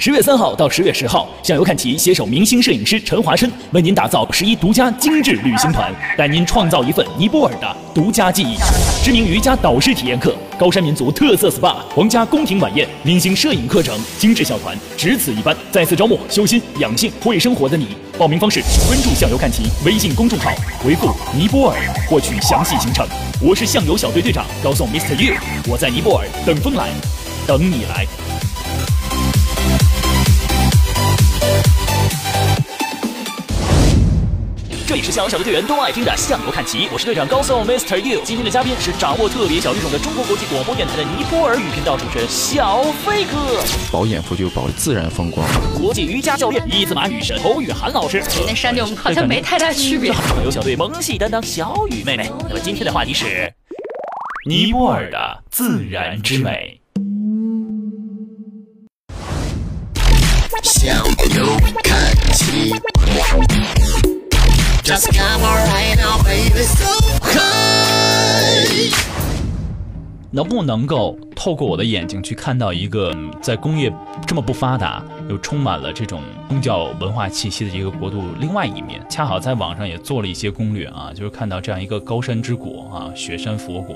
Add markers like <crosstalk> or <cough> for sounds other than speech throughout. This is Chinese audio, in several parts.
十月三号到十月十号，向游看齐携手明星摄影师陈华琛，为您打造十一独家精致旅行团，带您创造一份尼泊尔的独家记忆。知名瑜伽导师体验课、高山民族特色 SPA、皇家宫廷晚宴、明星摄影课程、精致小团，只此一班。再次招募修心、养性、会生活的你。报名方式：关注向游看齐微信公众号，回复尼泊尔获取详细行程。我是向游小队队长高颂 Mr. You，我在尼泊尔等风来，等你来。这里是向游小队队员都爱听的向右看齐，我是队长高颂 Mr. You。今天的嘉宾是掌握特别小语种的中国国际广播电台的尼泊尔语频道主持人小飞哥，保眼福就保自然风光。国际瑜伽教练一字马女神侯雨涵老师，那山顶好像没太大区别。向游小队萌系担当小雨妹妹。那么今天的话题是尼泊尔的自然之美。向右看齐。Justgovernorbabysoha 能不能够透过我的眼睛去看到一个在工业这么不发达又充满了这种宗教文化气息的一个国度另外一面？恰好在网上也做了一些攻略啊，就是看到这样一个高山之国啊，雪山佛国，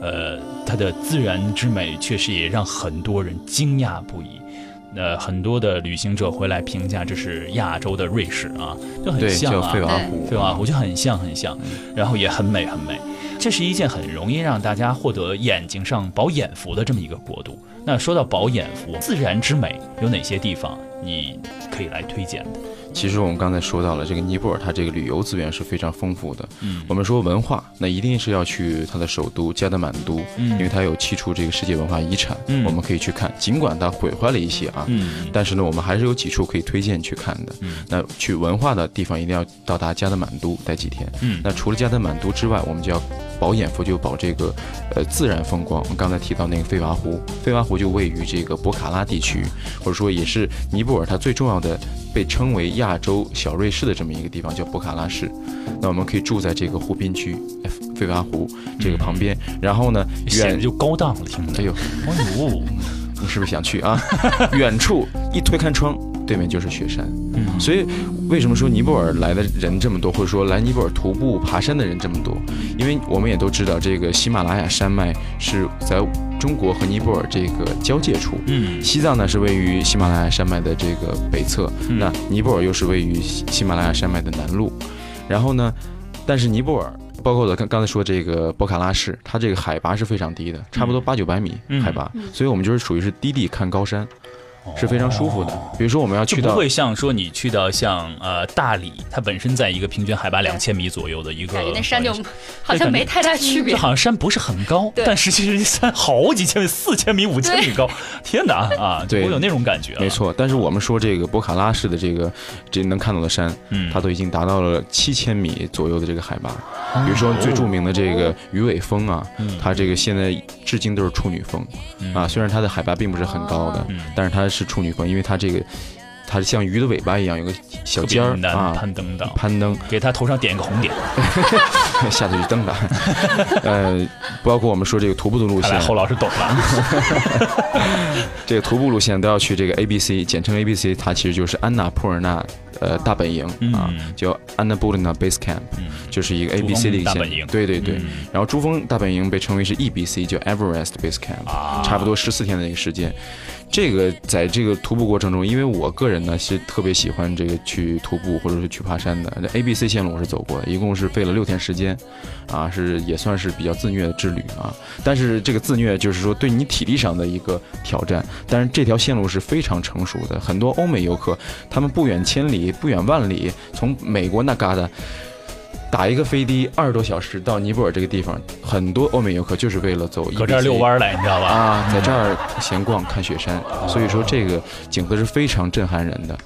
呃，它的自然之美确实也让很多人惊讶不已。呃，很多的旅行者回来评价这是亚洲的瑞士啊，就很像啊，费瓦湖。对吧？我就很像很像，然后也很美很美。这是一件很容易让大家获得眼睛上饱眼福的这么一个国度。那说到饱眼福，自然之美有哪些地方你可以来推荐的？其实我们刚才说到了，这个尼泊尔它这个旅游资源是非常丰富的。嗯我们说文化，那一定是要去它的首都加德满都，嗯因为它有七处这个世界文化遗产，嗯我们可以去看。尽管它毁坏了一些啊，嗯但是呢，我们还是有几处可以推荐去看的。嗯那去文化的地方一定要到达加德满都待几天。嗯那除了加德满都之外，我们就要保眼福，就保这个呃自然风光。我们刚才提到那个费瓦湖，费瓦湖就位于这个博卡拉地区，或者说也是尼泊尔它最重要的被称为亚洲小瑞士的这么一个地方，叫博卡拉市。那我们可以住在这个湖滨区，哎费瓦湖这个旁边，然后呢，远就高档了，听着。哎呦，哎呦，<laughs> 你是不是想去啊？<laughs> 远处一推开窗，对面就是雪山。嗯所以，为什么说尼泊尔来的人这么多，或者说来尼泊尔徒步爬山的人这么多？因为我们也都知道，这个喜马拉雅山脉是在中国和尼泊尔这个交界处。嗯西藏呢是位于喜马拉雅山脉的这个北侧，嗯那尼泊尔又是位于喜喜马拉雅山脉的南麓。然后呢，但是尼泊尔。包括我刚刚才说这个博卡拉市，它这个海拔是非常低的，差不多八九百米嗯海拔，所以我们就是属于是低地看高山，是非常舒服的。比如说我们要去到不会像说你去到像呃大理，它本身在一个平均海拔两千米左右的一个感觉那山就 <laughs> 好像没太大区别就。好像山不是很高，对但实际是山好几千米，四千米、五千米高，天哪啊！对我有那种感觉。没，错，但是我们说这个博卡拉市的这个这能看到的山，嗯，它都已经达到了七千米左右的这个海拔。比如说最著名的这个鱼尾峰啊，嗯它这个现在至今都是处女峰嗯啊，虽然它的海拔并不是很高的，嗯但是它是处女峰，因为它这个它像鱼的尾巴一样有个小尖儿啊，攀登的，攀登，给他头上点一个红点。<laughs> 下次去蹬的。<laughs> 呃，包括我们说这个徒步的路线，看来侯老师懂了。<laughs> 这个徒步路线都要去这个 A B C，简称 A B C，它其实就是安娜普尔纳呃大本营啊嗯，叫 Annapurna Base Camp，嗯就是一个 A B C 的一个线大本营对对对。嗯然后珠峰大本营被称为是 E B C，叫 Everest Base Camp，、啊差不多十四天的一个时间。这个在这个徒步过程中，因为我个人呢是特别喜欢这个去徒步或者是去爬山的。这 A B C 线路我是走过的，一共是费了六天时间，啊，是也算是比较自虐的之旅啊。但是这个自虐就是说对你体力上的一个挑战，但是这条线路是非常成熟的，很多欧美游客他们不远千里、不远万里，从美国那旮瘩。打一个飞的二十多小时到尼泊尔这个地方，很多欧美游客就是为了走 E 搁这儿遛弯儿来，你知道吧？啊，在这儿闲逛看雪山，所以说这个景色是非常震撼人的。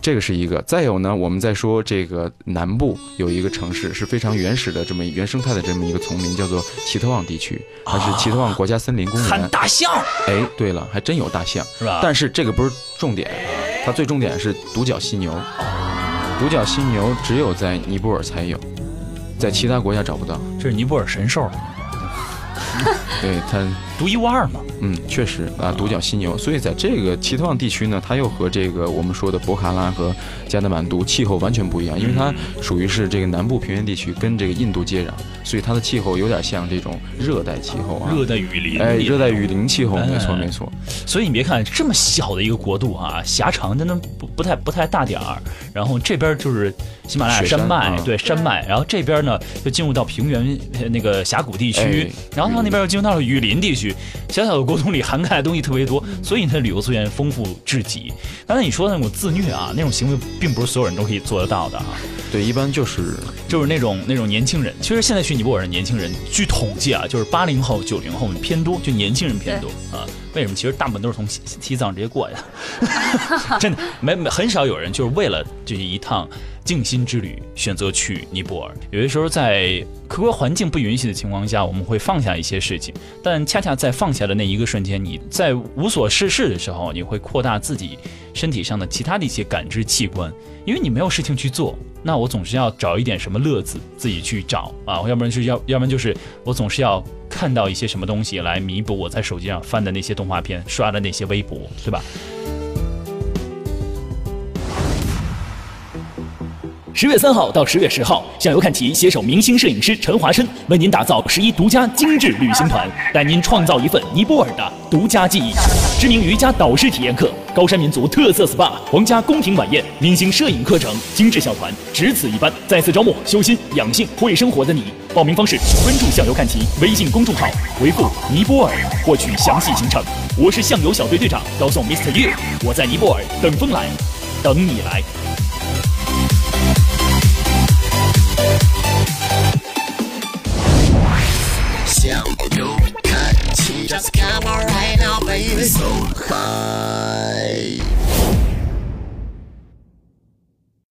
这个是一个，再有呢，我们再说这个南部有一个城市是非常原始的这么原生态的这么一个丛林，叫做奇特旺地区，它是奇特旺国家森林公看园。大象哎，对了，还真有大象，是吧？但是这个不是重点，它最重点是独角犀牛。独角犀牛只有在尼泊尔才有，在其他国家找不到。这是尼泊尔神兽，对它，独一无二嘛。嗯，确实啊，独角犀牛。所以在这个奇特旺地区呢，它又和这个我们说的博卡拉和加德满都气候完全不一样，因为它属于是这个南部平原地区，跟这个印度接壤，所以它的气候有点像这种热带气候啊。热带雨林，哎，热带雨林气候，哎没错没错。所以你别看这么小的一个国度啊，狭长真的不不太不太大点儿。然后这边就是喜马拉雅雪山山脉，啊对山脉。然后这边呢就进入到平原呃那个峡谷地区，哎然后它那边又进入到了雨林地区。小小的国度里涵盖的东西特别多，所以它的旅游资源丰富至极。刚才你说的那种自虐啊，那种行为并不是所有人都可以做得到的啊。对，一般就是就是那种那种年轻人，其实现在去尼泊尔的年轻人，据统计啊，就是八零后、九零后偏多，就年轻人偏多啊。为什么？其实大部分都是从西西藏直接过来的，<laughs> 真的没没很少有人就是为了这一趟静心之旅选择去尼泊尔。有的时候在客观环境不允许的情况下，我们会放下一些事情，但恰恰在放下的那一个瞬间，你在无所事事的时候，你会扩大自己身体上的其他的一些感知器官，因为你没有事情去做。那我总是要找一点什么乐子自己去找啊，要不然是要，要不然就是我总是要看到一些什么东西来弥补我在手机上翻的那些动画片、刷的那些微博，对吧？十月三号到十月十号，向游看齐携手明星摄影师陈华琛，为您打造十一独家精致旅行团，带您创造一份尼泊尔的独家记忆。知名瑜伽导师体验课、高山民族特色 SPA、皇家宫廷晚宴、明星摄影课程、精致小团，只此一班。再次招募修心、养性、会生活的你。报名方式：关注向游看齐微信公众号，回复尼泊尔获取详细行程。我是向游小队队长高颂 Mr. You，我在尼泊尔等风来，等你来。